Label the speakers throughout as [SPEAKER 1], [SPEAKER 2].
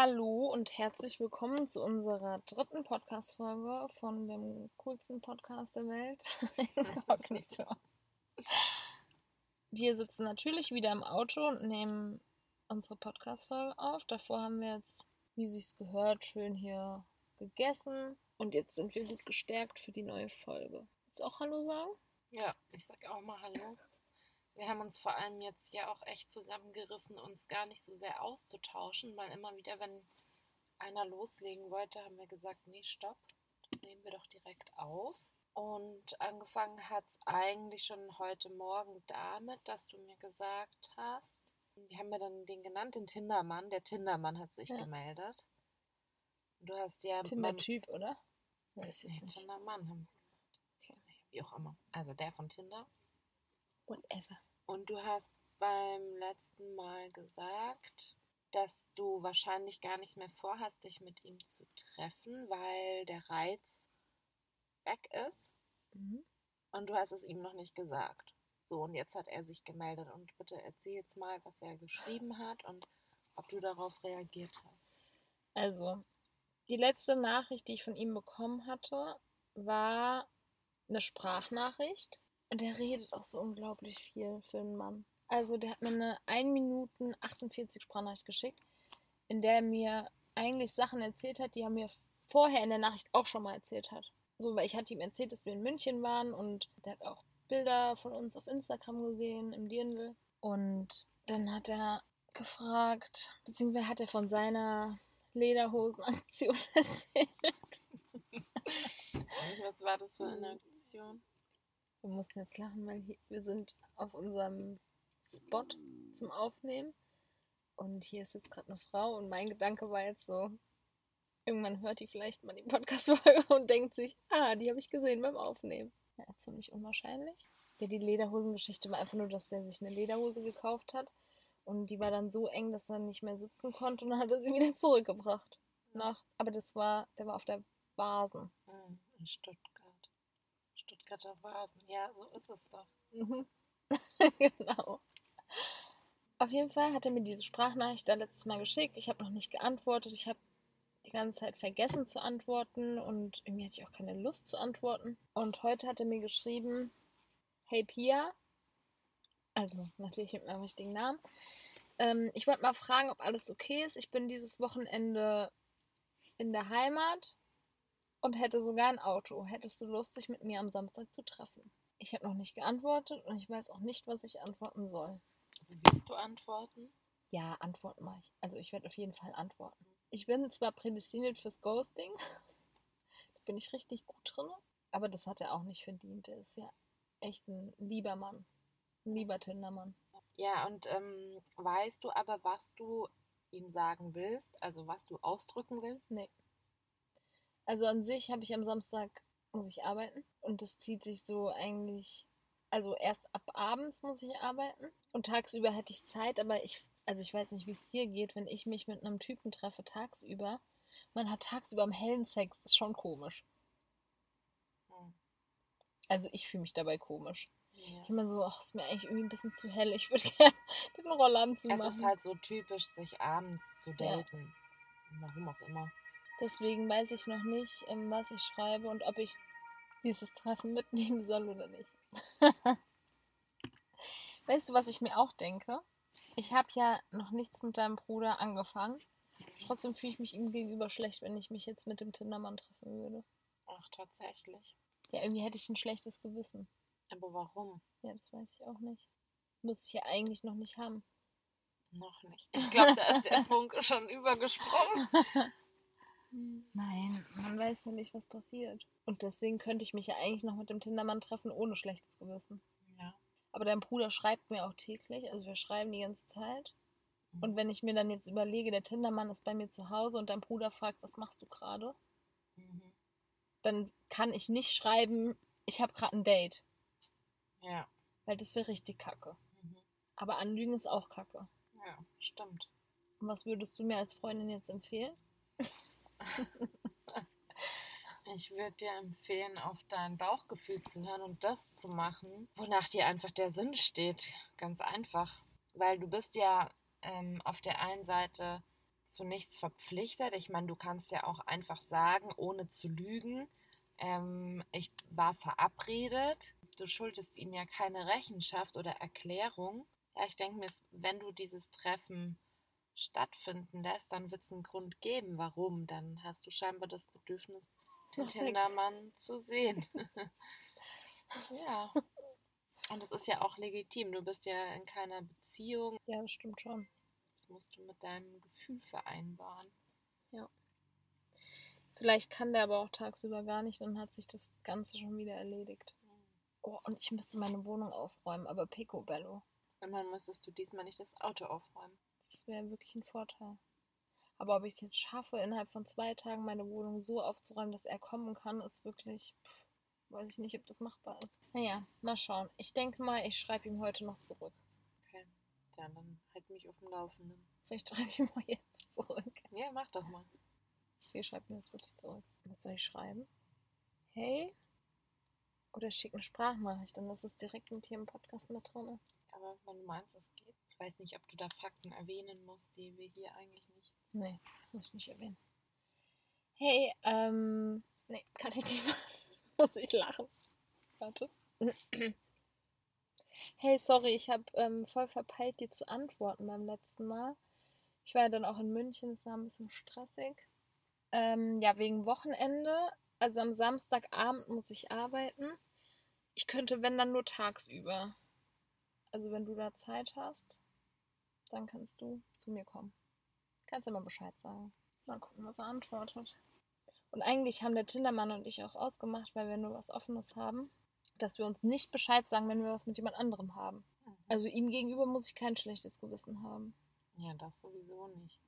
[SPEAKER 1] Hallo und herzlich willkommen zu unserer dritten Podcast-Folge von dem coolsten Podcast der Welt, Inkognito. Wir sitzen natürlich wieder im Auto und nehmen unsere Podcast-Folge auf. Davor haben wir jetzt, wie sich's gehört, schön hier gegessen und jetzt sind wir gut gestärkt für die neue Folge. Willst du auch Hallo sagen?
[SPEAKER 2] Ja, ich sag auch mal Hallo. Wir haben uns vor allem jetzt ja auch echt zusammengerissen, uns gar nicht so sehr auszutauschen, weil immer wieder, wenn einer loslegen wollte, haben wir gesagt, nee, stopp, das nehmen wir doch direkt auf. Und angefangen hat es eigentlich schon heute Morgen damit, dass du mir gesagt hast, wie haben wir dann den genannt, den Tindermann. Der Tindermann hat sich ja. gemeldet.
[SPEAKER 1] du hast ja. Tinder-Typ, oder?
[SPEAKER 2] Weiß nee, Tindermann haben wir gesagt. Okay. Wie auch immer. Also der von Tinder.
[SPEAKER 1] Whatever.
[SPEAKER 2] Und du hast beim letzten Mal gesagt, dass du wahrscheinlich gar nicht mehr vorhast, dich mit ihm zu treffen, weil der Reiz weg ist. Mhm. Und du hast es ihm noch nicht gesagt. So, und jetzt hat er sich gemeldet. Und bitte erzähl jetzt mal, was er geschrieben hat und ob du darauf reagiert hast.
[SPEAKER 1] Also, die letzte Nachricht, die ich von ihm bekommen hatte, war eine Sprachnachricht und der redet auch so unglaublich viel für einen Mann. Also der hat mir eine 1 Minuten 48 Sprachnachricht geschickt, in der er mir eigentlich Sachen erzählt hat, die er mir vorher in der Nachricht auch schon mal erzählt hat. So, weil ich hatte ihm erzählt, dass wir in München waren und der hat auch Bilder von uns auf Instagram gesehen, im Dirndl. Und dann hat er gefragt, beziehungsweise hat er von seiner Lederhosenaktion erzählt.
[SPEAKER 2] Was war das für eine Aktion?
[SPEAKER 1] Wir mussten jetzt lachen, weil hier, wir sind auf unserem Spot zum Aufnehmen. Und hier ist jetzt gerade eine Frau und mein Gedanke war jetzt so, irgendwann hört die vielleicht mal die Podcast-Folge und denkt sich, ah, die habe ich gesehen beim Aufnehmen. Ja, ziemlich unwahrscheinlich. Ja, die Lederhosengeschichte war einfach nur, dass der sich eine Lederhose gekauft hat. Und die war dann so eng, dass er nicht mehr sitzen konnte und dann hat er sie wieder zurückgebracht. Nach, aber das war, der war auf der Basen.
[SPEAKER 2] Hm, in Stuttgart. Stuttgarter Vasen. Ja, so ist es doch.
[SPEAKER 1] Mhm. genau. Auf jeden Fall hat er mir diese Sprachnachricht da letztes Mal geschickt. Ich habe noch nicht geantwortet. Ich habe die ganze Zeit vergessen zu antworten und irgendwie hatte ich auch keine Lust zu antworten. Und heute hat er mir geschrieben: Hey Pia, also natürlich mit meinem richtigen Namen. Ähm, ich wollte mal fragen, ob alles okay ist. Ich bin dieses Wochenende in der Heimat und hätte sogar ein Auto. Hättest du Lust, dich mit mir am Samstag zu treffen? Ich habe noch nicht geantwortet und ich weiß auch nicht, was ich antworten soll.
[SPEAKER 2] Willst du antworten?
[SPEAKER 1] Ja, antworten mache ich. Also ich werde auf jeden Fall antworten. Ich bin zwar prädestiniert fürs Ghosting, da bin ich richtig gut drin, aber das hat er auch nicht verdient. Er ist ja echt ein lieber Mann. Ein lieber Tindermann.
[SPEAKER 2] Ja, und ähm, weißt du aber, was du ihm sagen willst? Also was du ausdrücken willst?
[SPEAKER 1] Nee. Also an sich habe ich am Samstag, muss ich arbeiten. Und das zieht sich so eigentlich, also erst ab abends muss ich arbeiten. Und tagsüber hätte ich Zeit, aber ich, also ich weiß nicht, wie es dir geht, wenn ich mich mit einem Typen treffe tagsüber. Man hat tagsüber am hellen Sex, das ist schon komisch. Hm. Also ich fühle mich dabei komisch. Ja. Ich meine so, ach, ist mir eigentlich irgendwie ein bisschen zu hell. Ich würde gerne den Roller anzumachen.
[SPEAKER 2] Es ist halt so typisch, sich abends zu daten. Ja. Warum auch immer.
[SPEAKER 1] Deswegen weiß ich noch nicht, ähm, was ich schreibe und ob ich dieses Treffen mitnehmen soll oder nicht. weißt du, was ich mir auch denke? Ich habe ja noch nichts mit deinem Bruder angefangen. Trotzdem fühle ich mich ihm gegenüber schlecht, wenn ich mich jetzt mit dem Tindermann treffen würde.
[SPEAKER 2] Ach, tatsächlich.
[SPEAKER 1] Ja, irgendwie hätte ich ein schlechtes Gewissen.
[SPEAKER 2] Aber warum?
[SPEAKER 1] Ja, das weiß ich auch nicht. Muss ich ja eigentlich noch nicht haben.
[SPEAKER 2] Noch nicht. Ich glaube, da ist der Funke schon übergesprungen.
[SPEAKER 1] Nein, man weiß ja nicht, was passiert. Und deswegen könnte ich mich ja eigentlich noch mit dem Tindermann treffen, ohne schlechtes Gewissen.
[SPEAKER 2] Ja.
[SPEAKER 1] Aber dein Bruder schreibt mir auch täglich, also wir schreiben die ganze Zeit. Mhm. Und wenn ich mir dann jetzt überlege, der Tindermann ist bei mir zu Hause und dein Bruder fragt, was machst du gerade? Mhm. Dann kann ich nicht schreiben, ich habe gerade ein Date.
[SPEAKER 2] Ja.
[SPEAKER 1] Weil das wäre richtig kacke. Mhm. Aber Anlügen ist auch kacke.
[SPEAKER 2] Ja, stimmt.
[SPEAKER 1] Und was würdest du mir als Freundin jetzt empfehlen?
[SPEAKER 2] Ich würde dir empfehlen, auf dein Bauchgefühl zu hören und das zu machen, wonach dir einfach der Sinn steht. Ganz einfach. Weil du bist ja ähm, auf der einen Seite zu nichts verpflichtet. Ich meine, du kannst ja auch einfach sagen, ohne zu lügen, ähm, ich war verabredet. Du schuldest ihm ja keine Rechenschaft oder Erklärung. Ja, ich denke mir, wenn du dieses Treffen stattfinden lässt, dann wird es einen Grund geben, warum. Dann hast du scheinbar das Bedürfnis, den Tindermann zu sehen. ja. Und das ist ja auch legitim. Du bist ja in keiner Beziehung.
[SPEAKER 1] Ja, das stimmt schon.
[SPEAKER 2] Das musst du mit deinem Gefühl vereinbaren.
[SPEAKER 1] Ja. Vielleicht kann der aber auch tagsüber gar nicht, dann hat sich das Ganze schon wieder erledigt. Oh, und ich müsste meine Wohnung aufräumen, aber Picobello.
[SPEAKER 2] Und dann müsstest du diesmal nicht das Auto aufräumen.
[SPEAKER 1] Das wäre wirklich ein Vorteil. Aber ob ich es jetzt schaffe, innerhalb von zwei Tagen meine Wohnung so aufzuräumen, dass er kommen kann, ist wirklich. Pff, weiß ich nicht, ob das machbar ist. Naja, mal schauen. Ich denke mal, ich schreibe ihm heute noch zurück.
[SPEAKER 2] Okay. Ja, dann halt mich auf dem Laufenden.
[SPEAKER 1] Vielleicht schreibe ich ihm mal jetzt zurück.
[SPEAKER 2] Ja, mach doch mal.
[SPEAKER 1] Okay, schreib mir jetzt wirklich zurück. Was soll ich schreiben? Hey? Oder schick eine Sprachnachricht, dann ist es direkt mit hier im Podcast mit drin.
[SPEAKER 2] Aber wenn du meinst, es geht. Ich weiß nicht, ob du da Fakten erwähnen musst, die wir hier eigentlich nicht.
[SPEAKER 1] Nee, muss ich nicht erwähnen. Hey, ähm. Nee, kann ich nicht machen. muss ich lachen. Warte. Hey, sorry, ich habe ähm, voll verpeilt, dir zu antworten beim letzten Mal. Ich war ja dann auch in München, es war ein bisschen stressig. Ähm, ja, wegen Wochenende. Also am Samstagabend muss ich arbeiten. Ich könnte, wenn dann nur tagsüber. Also wenn du da Zeit hast, dann kannst du zu mir kommen. Kannst du mal Bescheid sagen. Mal gucken, was er antwortet. Und eigentlich haben der Tindermann und ich auch ausgemacht, weil wir nur was Offenes haben, dass wir uns nicht Bescheid sagen, wenn wir was mit jemand anderem haben.
[SPEAKER 2] Mhm.
[SPEAKER 1] Also ihm gegenüber muss ich kein schlechtes Gewissen haben.
[SPEAKER 2] Ja, das sowieso nicht.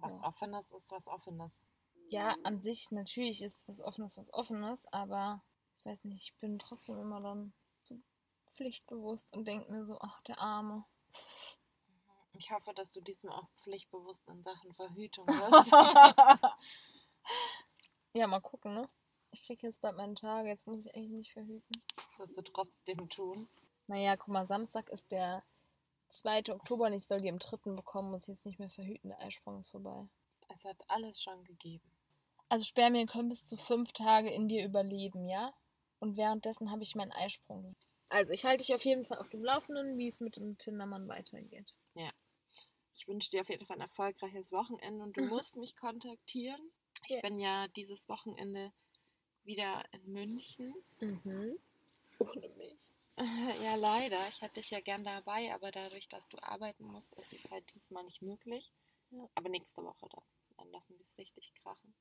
[SPEAKER 2] Was
[SPEAKER 1] Ja.
[SPEAKER 2] Offenes ist was Offenes.
[SPEAKER 1] Ja, an sich natürlich ist was Offenes was Offenes, aber ich weiß nicht, ich bin trotzdem immer dann so pflichtbewusst und denke mir so, ach, der Arme.
[SPEAKER 2] Ich hoffe, dass du diesmal auch pflichtbewusst in Sachen Verhütung wirst.
[SPEAKER 1] ja, mal gucken, ne? Ich kriege jetzt bald meinen Tage, jetzt muss ich eigentlich nicht verhüten.
[SPEAKER 2] das wirst du trotzdem tun.
[SPEAKER 1] Naja, guck mal, Samstag ist der 2. Oktober und ich soll die am 3. bekommen, muss jetzt nicht mehr verhüten, der Eisprung ist vorbei.
[SPEAKER 2] Es hat alles schon gegeben.
[SPEAKER 1] Also Spermien können bis zu fünf Tage in dir überleben, ja? Und währenddessen habe ich meinen Eisprung. Also ich halte dich auf jeden Fall auf dem Laufenden, wie es mit dem Tindermann weitergeht.
[SPEAKER 2] Ich wünsche dir auf jeden Fall ein erfolgreiches Wochenende und du musst mich kontaktieren. Ich
[SPEAKER 1] Ja.
[SPEAKER 2] bin ja dieses Wochenende wieder in München.
[SPEAKER 1] Mhm. Ohne mich.
[SPEAKER 2] Ja, leider. Ich hätte dich ja gern dabei, aber dadurch, dass du arbeiten musst, ist es halt diesmal nicht möglich.
[SPEAKER 1] Ja.
[SPEAKER 2] Aber nächste Woche dann. Dann lassen wir es richtig krachen.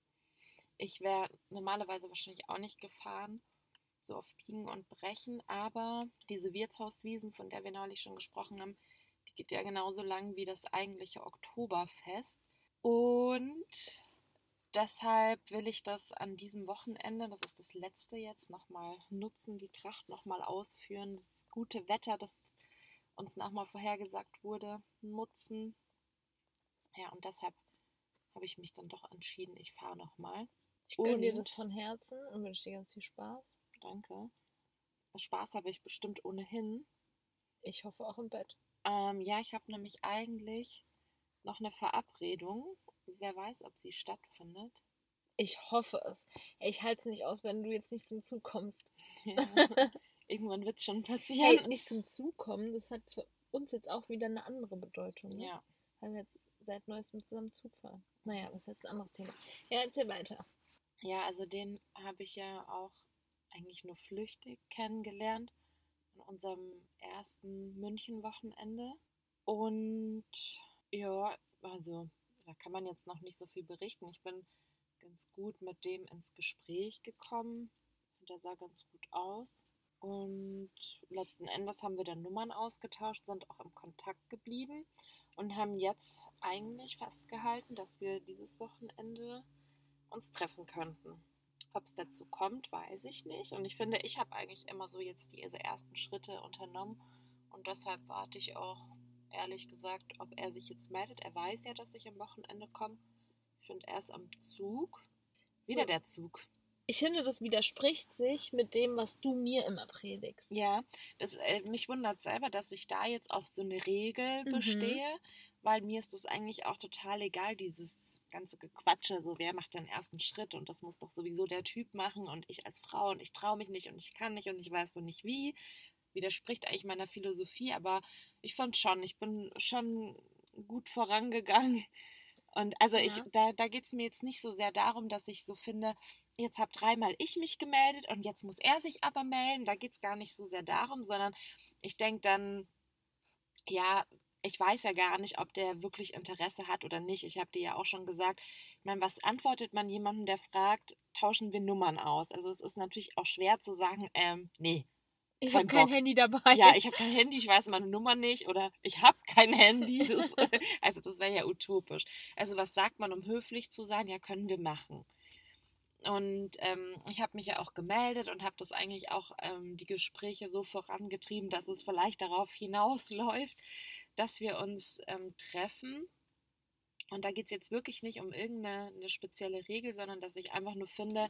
[SPEAKER 2] Ich wäre normalerweise wahrscheinlich auch nicht gefahren, so auf Biegen und Brechen, aber diese Wirtshauswiesen, von der wir neulich schon gesprochen haben, die geht ja genauso lang wie das eigentliche Oktoberfest. Und deshalb will ich das an diesem Wochenende, das ist das letzte jetzt, nochmal nutzen, die Tracht nochmal ausführen, das gute Wetter, das uns nochmal vorhergesagt wurde, nutzen. Ja, und deshalb habe ich mich dann doch entschieden, ich fahre nochmal.
[SPEAKER 1] Ich gönne dir das von Herzen und wünsche dir ganz viel Spaß.
[SPEAKER 2] Danke. Spaß habe ich bestimmt ohnehin.
[SPEAKER 1] Ich hoffe auch im Bett.
[SPEAKER 2] Ähm, ja, ich habe nämlich eigentlich noch eine Verabredung. Wer weiß, ob sie stattfindet.
[SPEAKER 1] Ich hoffe es. Ich halte es nicht aus, wenn du jetzt nicht zum Zug kommst.
[SPEAKER 2] Ja. Irgendwann wird es schon
[SPEAKER 1] Hey,
[SPEAKER 2] passieren.
[SPEAKER 1] nicht zum Zug kommen, das hat für uns jetzt auch wieder eine andere Bedeutung. Ne?
[SPEAKER 2] Ja.
[SPEAKER 1] Weil wir jetzt seit neuestem zusammen Zug fahren. Naja, das ist jetzt ein anderes Thema. Ja, erzähl weiter.
[SPEAKER 2] ja, also den habe ich ja auch eigentlich nur flüchtig kennengelernt an unserem ersten München-Wochenende. Und ja, also da kann man jetzt noch nicht so viel berichten. Ich bin ganz gut mit dem ins Gespräch gekommen. Und der sah ganz gut aus. Und letzten Endes haben wir dann Nummern ausgetauscht, sind auch im Kontakt geblieben und haben jetzt eigentlich festgehalten, dass wir dieses Wochenende uns treffen könnten. Ob es dazu kommt, weiß ich nicht. Und ich finde, ich habe eigentlich immer so jetzt diese ersten Schritte unternommen. Und deshalb warte ich auch, ehrlich gesagt, ob er sich jetzt meldet. Er weiß ja, dass ich am Wochenende komme. Ich finde, er ist am Zug. Wieder der Zug.
[SPEAKER 1] Ich finde, das widerspricht sich mit dem, was du mir immer predigst.
[SPEAKER 2] Ja, das, äh, mich wundert selber, dass ich da jetzt auf so eine Regel
[SPEAKER 1] Mhm.
[SPEAKER 2] bestehe, weil mir ist das eigentlich auch total egal, dieses ganze Gequatsche, so wer macht den ersten Schritt und das muss doch sowieso der Typ machen und ich als Frau und ich traue mich nicht und ich kann nicht und ich weiß so nicht wie. Widerspricht eigentlich meiner Philosophie, aber ich fand schon, ich bin schon gut vorangegangen. Und also ja. ich, da, da geht es mir jetzt nicht so sehr darum, dass ich so finde, jetzt habe dreimal ich mich gemeldet und jetzt muss er sich aber melden. Da geht es gar nicht so sehr darum, sondern ich denke dann, ja, ich weiß ja gar nicht, ob der wirklich Interesse hat oder nicht. Ich habe dir ja auch schon gesagt, ich meine, was antwortet man jemandem, der fragt, tauschen wir Nummern aus? Also es ist natürlich auch schwer zu sagen, ähm, nee.
[SPEAKER 1] Ich habe kein Handy dabei.
[SPEAKER 2] Ja, ich habe kein Handy, ich weiß meine Nummer nicht oder ich habe kein Handy. Das, also das wäre ja utopisch. Also was sagt man, um höflich zu sein? Ja, können wir machen. Und ähm, ich habe mich ja auch gemeldet und habe das eigentlich auch ähm, die Gespräche so vorangetrieben, dass es vielleicht darauf hinausläuft, dass wir uns ähm, treffen. Und da geht es jetzt wirklich nicht um irgendeine spezielle Regel, sondern dass ich einfach nur finde,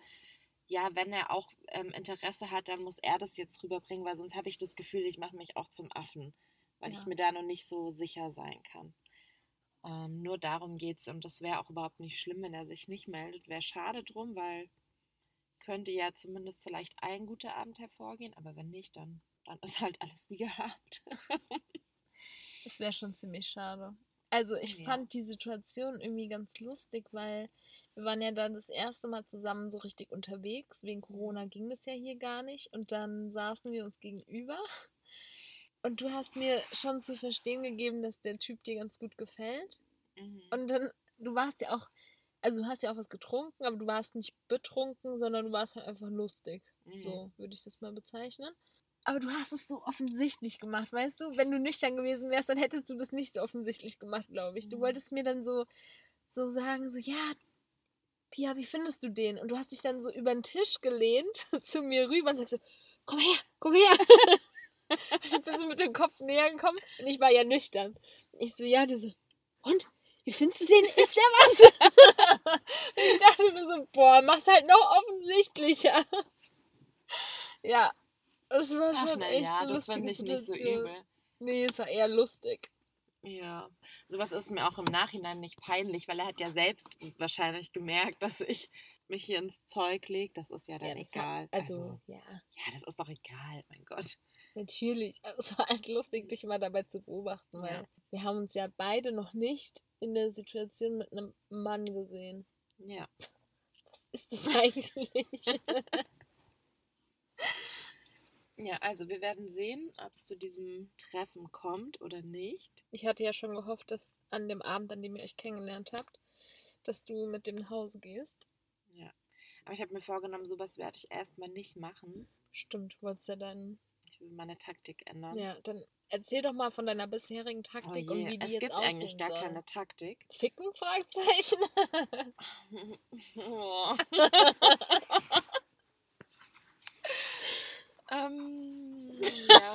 [SPEAKER 2] ja, wenn er auch ähm, Interesse hat, dann muss er das jetzt rüberbringen, weil sonst habe ich das Gefühl, ich mache mich auch zum Affen, weil ja. ich mir da noch nicht so sicher sein kann. Ähm, nur darum geht es und das wäre auch überhaupt nicht schlimm, wenn er sich nicht meldet. Wäre schade drum, weil könnte ja zumindest vielleicht ein guter Abend hervorgehen, aber wenn nicht, dann, dann ist halt alles wie gehabt.
[SPEAKER 1] Das wäre schon ziemlich schade. Also ich ja. fand die Situation irgendwie ganz lustig, weil wir waren ja dann das erste Mal zusammen so richtig unterwegs. Wegen Corona ging das ja hier gar nicht. Und dann saßen wir uns gegenüber. Und du hast mir schon zu verstehen gegeben, dass der Typ dir ganz gut gefällt. Mhm. Und dann, du warst ja auch, also du hast ja auch was getrunken, aber du warst nicht betrunken, sondern du warst halt einfach lustig. Mhm. So würde ich das mal bezeichnen. Aber du hast es so offensichtlich gemacht, weißt du? Wenn du nüchtern gewesen wärst, dann hättest du das nicht so offensichtlich gemacht, glaube ich. Du mhm. wolltest mir dann so, so sagen, so, ja, Pia, wie findest du den? Und du hast dich dann so über den Tisch gelehnt zu mir rüber und sagst so, komm her, komm her. ich bin so mit dem Kopf näher gekommen und ich war ja nüchtern. Ich so, ja, die so, und? Wie findest du den? Ist der was? ich dachte mir so, boah, mach's halt noch offensichtlicher. ja, das war Ach, schon echt ja, das finde ich nicht so übel. Nee, es war eher lustig.
[SPEAKER 2] Ja, sowas ist mir auch im Nachhinein nicht peinlich, weil er hat ja selbst wahrscheinlich gemerkt, dass ich mich hier ins Zeug lege. Das ist ja dann ja, egal. Kann, also, also, ja. Ja, das ist doch egal, mein Gott.
[SPEAKER 1] Natürlich. Also, es war halt lustig, dich mal dabei zu beobachten, weil ja. wir haben uns ja beide noch nicht in der Situation mit einem Mann gesehen. Ja. Was ist das eigentlich?
[SPEAKER 2] Ja, also wir werden sehen, ob es zu diesem Treffen kommt oder nicht.
[SPEAKER 1] Ich hatte ja schon gehofft, dass an dem Abend, an dem ihr euch kennengelernt habt, dass du mit dem nach Hause gehst.
[SPEAKER 2] Ja. Aber ich habe mir vorgenommen, sowas werde ich erstmal nicht machen.
[SPEAKER 1] Stimmt, du wolltest ja dann.
[SPEAKER 2] Ich will meine Taktik ändern.
[SPEAKER 1] Ja, dann erzähl doch mal von deiner bisherigen Taktik
[SPEAKER 2] oh und wie die es jetzt gibt eigentlich gar soll. keine Taktik.
[SPEAKER 1] Ficken? Fragezeichen. oh. Ähm, ja.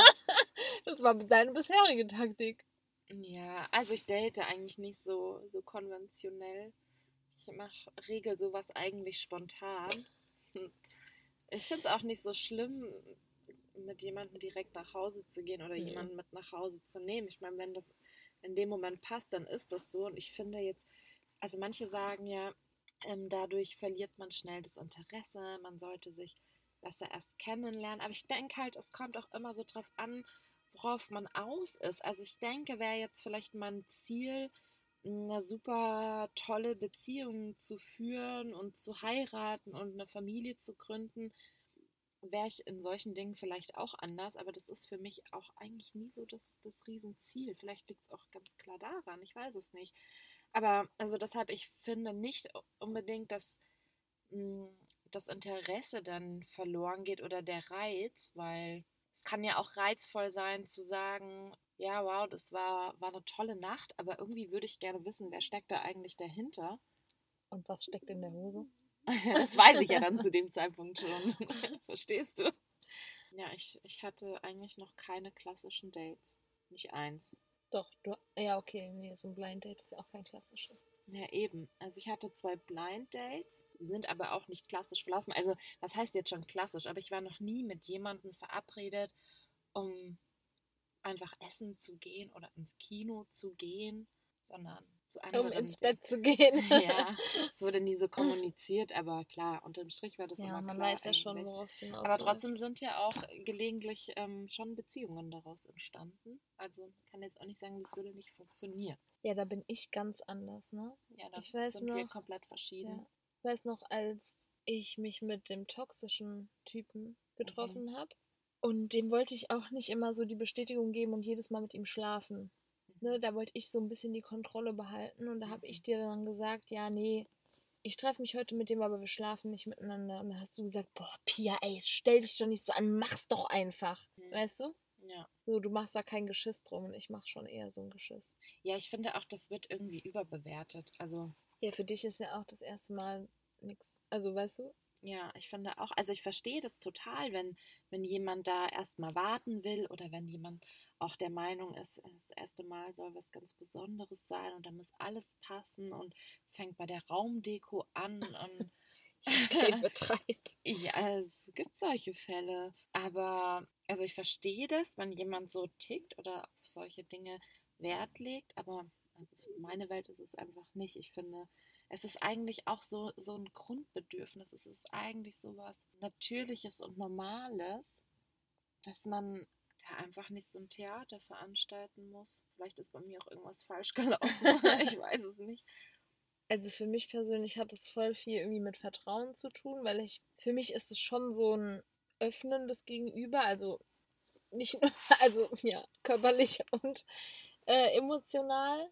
[SPEAKER 1] das war deine bisherige Taktik.
[SPEAKER 2] Ja, also ich date eigentlich nicht so, so konventionell. Ich mache regel sowas eigentlich spontan. Ich finde es auch nicht so schlimm, mit jemandem direkt nach Hause zu gehen oder mhm. jemanden mit nach Hause zu nehmen. Ich meine, wenn das in dem Moment passt, dann ist das so. Und ich finde jetzt, also manche sagen ja, ähm, dadurch verliert man schnell das Interesse, man sollte sich besser erst kennenlernen. Aber ich denke halt, es kommt auch immer so drauf an, worauf man aus ist. Also ich denke, wäre jetzt vielleicht mein Ziel, eine super tolle Beziehung zu führen und zu heiraten und eine Familie zu gründen, wäre ich in solchen Dingen vielleicht auch anders, aber das ist für mich auch eigentlich nie so das, das Riesenziel. Vielleicht liegt es auch ganz klar daran, ich weiß es nicht. Aber also deshalb, ich finde nicht unbedingt, dass mh, hm, das Interesse dann verloren geht oder der Reiz, weil es kann ja auch reizvoll sein zu sagen, ja, wow, das war, war eine tolle Nacht, aber irgendwie würde ich gerne wissen, wer steckt da eigentlich dahinter.
[SPEAKER 1] Und was steckt in der Hose?
[SPEAKER 2] das weiß ich ja dann zu dem Zeitpunkt schon. Verstehst du? Ja, ich, ich hatte eigentlich noch keine klassischen Dates. Nicht eins.
[SPEAKER 1] Doch, du, ja, okay, nee, so ein Blind Date ist ja auch kein klassisches.
[SPEAKER 2] Ja, eben. Also ich hatte zwei Blind Dates, sind aber auch nicht klassisch verlaufen. Also, was heißt jetzt schon klassisch? Aber ich war noch nie mit jemandem verabredet, um einfach essen zu gehen oder ins Kino zu gehen, sondern zu
[SPEAKER 1] um
[SPEAKER 2] anderen.
[SPEAKER 1] ins
[SPEAKER 2] Dingen.
[SPEAKER 1] Bett zu gehen.
[SPEAKER 2] Ja, es wurde nie so kommuniziert, aber klar, unterm Strich war das
[SPEAKER 1] Ja,
[SPEAKER 2] immer
[SPEAKER 1] man
[SPEAKER 2] klar
[SPEAKER 1] weiß ja schon, worauf es hinaus
[SPEAKER 2] Aber trotzdem sind ja auch gelegentlich ähm, schon Beziehungen daraus entstanden. Also kann jetzt auch nicht sagen, das würde nicht funktionieren.
[SPEAKER 1] Ja, da bin ich ganz anders, ne?
[SPEAKER 2] Ja, da
[SPEAKER 1] Ich weiß
[SPEAKER 2] sind wir
[SPEAKER 1] noch-
[SPEAKER 2] komplett verschieden.
[SPEAKER 1] Ja. Ich weiß noch, als ich mich mit dem toxischen Typen getroffen
[SPEAKER 2] Mhm.
[SPEAKER 1] habe. Und dem wollte ich auch nicht immer so die Bestätigung geben und jedes Mal mit ihm schlafen. Ne, da wollte ich so ein bisschen die Kontrolle behalten. Und da habe ich
[SPEAKER 2] Mhm.
[SPEAKER 1] dir dann gesagt, ja, nee, ich treffe mich heute mit dem, aber wir schlafen nicht miteinander. Und da hast du gesagt, boah, Pia, ey, stell dich doch nicht so an, mach's doch einfach.
[SPEAKER 2] Mhm.
[SPEAKER 1] Weißt du?
[SPEAKER 2] Ja.
[SPEAKER 1] So, du machst da kein Geschiss drum und ich mach schon eher so ein Geschiss.
[SPEAKER 2] ja, ich finde auch, das wird irgendwie überbewertet. Also
[SPEAKER 1] Ja, für dich ist ja auch das erste Mal nix. Also, weißt du?
[SPEAKER 2] Ja, ich finde auch, also ich verstehe das total, wenn, wenn jemand da erstmal warten will oder wenn jemand auch der Meinung ist, das erste Mal soll was ganz Besonderes sein und da muss alles passen und es fängt bei der Raumdeko an und
[SPEAKER 1] Okay, betreib.
[SPEAKER 2] ja, es gibt solche Fälle. Aber, also ich verstehe das, wenn jemand so tickt oder auf solche Dinge Wert legt, aber also für meine Welt ist es einfach nicht. Ich finde, es ist eigentlich auch so, so ein Grundbedürfnis. Es ist eigentlich so was Natürliches und Normales, dass man da einfach nicht so ein Theater veranstalten muss. Vielleicht ist bei mir auch irgendwas falsch gelaufen. ich weiß es nicht.
[SPEAKER 1] Also für mich persönlich hat es voll viel irgendwie mit Vertrauen zu tun, weil ich, für mich ist es schon so ein Öffnen des Gegenüber, also nicht, also ja, körperlich und äh, emotional.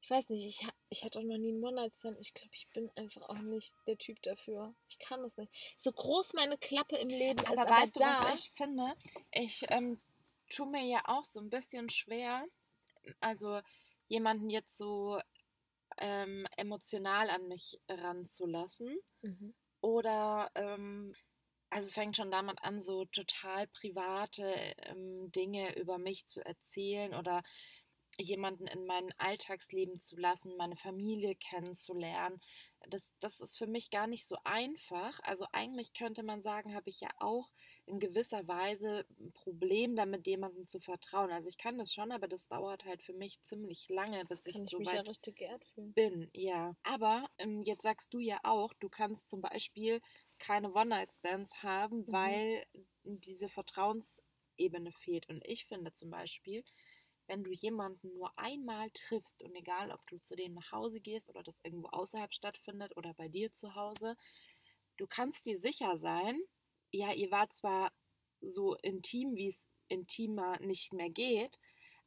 [SPEAKER 1] Ich weiß nicht, ich, ich hatte auch noch nie einen One-Night-Stand. Ich glaube, ich bin einfach auch nicht der Typ dafür. Ich kann das nicht. So groß meine Klappe im Leben ist,
[SPEAKER 2] Aber
[SPEAKER 1] aber
[SPEAKER 2] weißt du,
[SPEAKER 1] da,
[SPEAKER 2] was ich finde? Ich ähm, tue mir ja auch so ein bisschen schwer, also jemanden jetzt so ähm, emotional an mich ranzulassen.
[SPEAKER 1] Mhm.
[SPEAKER 2] Oder, ähm, also es fängt schon damit an, so total private ähm, Dinge über mich zu erzählen oder jemanden in mein Alltagsleben zu lassen, meine Familie kennenzulernen. Das, das ist für mich gar nicht so einfach. Also eigentlich könnte man sagen, habe ich ja auch in gewisser Weise ein Problem damit, jemandem zu vertrauen. Also ich kann das schon, aber das dauert halt für mich ziemlich lange, bis ich
[SPEAKER 1] kann ich
[SPEAKER 2] so
[SPEAKER 1] mich
[SPEAKER 2] weit
[SPEAKER 1] ja richtig geehrt fühlen.
[SPEAKER 2] bin, ja. Aber ähm, jetzt sagst du ja auch, du kannst zum Beispiel keine One-Night-Stands haben,
[SPEAKER 1] Mhm.
[SPEAKER 2] weil diese Vertrauensebene fehlt. Und ich finde zum Beispiel, wenn du jemanden nur einmal triffst und egal, ob du zu dem nach Hause gehst oder das irgendwo außerhalb stattfindet oder bei dir zu Hause, du kannst dir sicher sein, ja, ihr wart zwar so intim, wie es intimer nicht mehr geht,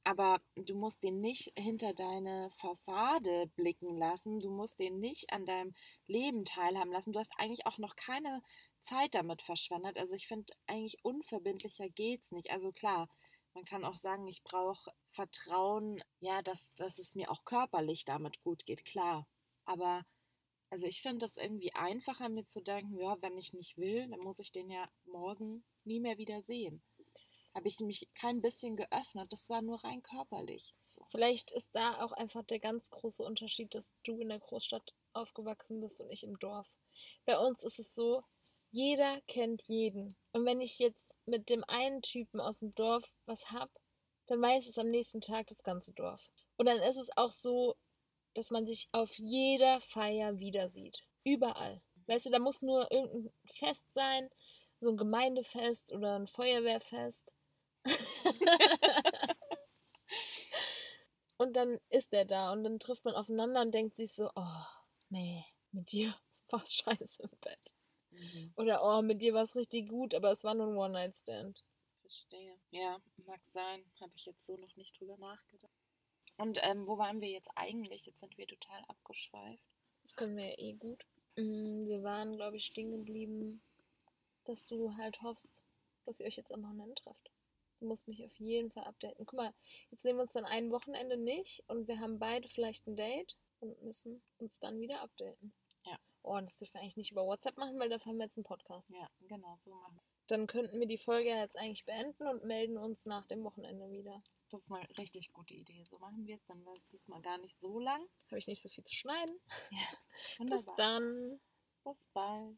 [SPEAKER 2] aber du musst den nicht hinter deine Fassade blicken lassen. Du musst den nicht an deinem Leben teilhaben lassen. Du hast eigentlich auch noch keine Zeit damit verschwendet. Also ich finde, eigentlich unverbindlicher geht's nicht. Also klar, man kann auch sagen, ich brauche Vertrauen, ja, dass, dass es mir auch körperlich damit gut geht, klar. Aber also ich finde das irgendwie einfacher, mir zu denken, ja, wenn ich nicht will, dann muss ich den ja morgen nie mehr wieder sehen habe ich mich kein bisschen geöffnet. Das war nur rein körperlich.
[SPEAKER 1] Vielleicht ist da auch einfach der ganz große Unterschied, dass du in der Großstadt aufgewachsen bist und ich im Dorf. Bei uns ist es so, jeder kennt jeden. Und wenn ich jetzt mit dem einen Typen aus dem Dorf was hab, dann weiß es am nächsten Tag das ganze Dorf. Und dann ist es auch so, dass man sich auf jeder Feier wieder sieht. Überall. Weißt du, da muss nur irgendein Fest sein, so ein Gemeindefest oder ein Feuerwehrfest. Und dann ist er da und dann trifft man aufeinander und denkt sich so, oh, nee, mit dir war's scheiße im Bett.
[SPEAKER 2] Mhm.
[SPEAKER 1] Oder oh, mit dir war's richtig gut, aber es war nur ein One-Night-Stand.
[SPEAKER 2] Verstehe. Ja, mag sein. Habe ich jetzt so noch nicht drüber nachgedacht. Und ähm, wo waren wir jetzt eigentlich? Jetzt sind wir total abgeschweift.
[SPEAKER 1] Das können wir ja eh gut. Mm, Wir waren, glaube ich, stehen geblieben, dass du halt hoffst, dass ihr euch jetzt am Wochenende trefft. Du musst mich auf jeden Fall updaten. Guck mal, jetzt sehen wir uns dann ein Wochenende nicht und wir haben beide vielleicht ein Date und müssen uns dann wieder updaten. Oh, das dürfen wir eigentlich nicht über WhatsApp machen, weil dafür haben wir jetzt einen Podcast.
[SPEAKER 2] Ja, genau, so machen wir.
[SPEAKER 1] Dann könnten wir die Folge jetzt eigentlich beenden und melden uns nach dem Wochenende wieder.
[SPEAKER 2] Das ist eine richtig gute Idee. So machen wir es. Dann war es diesmal gar nicht so lang.
[SPEAKER 1] Habe ich nicht so viel zu schneiden.
[SPEAKER 2] Ja,
[SPEAKER 1] Bis
[SPEAKER 2] wunderbar.
[SPEAKER 1] dann.
[SPEAKER 2] Bis bald.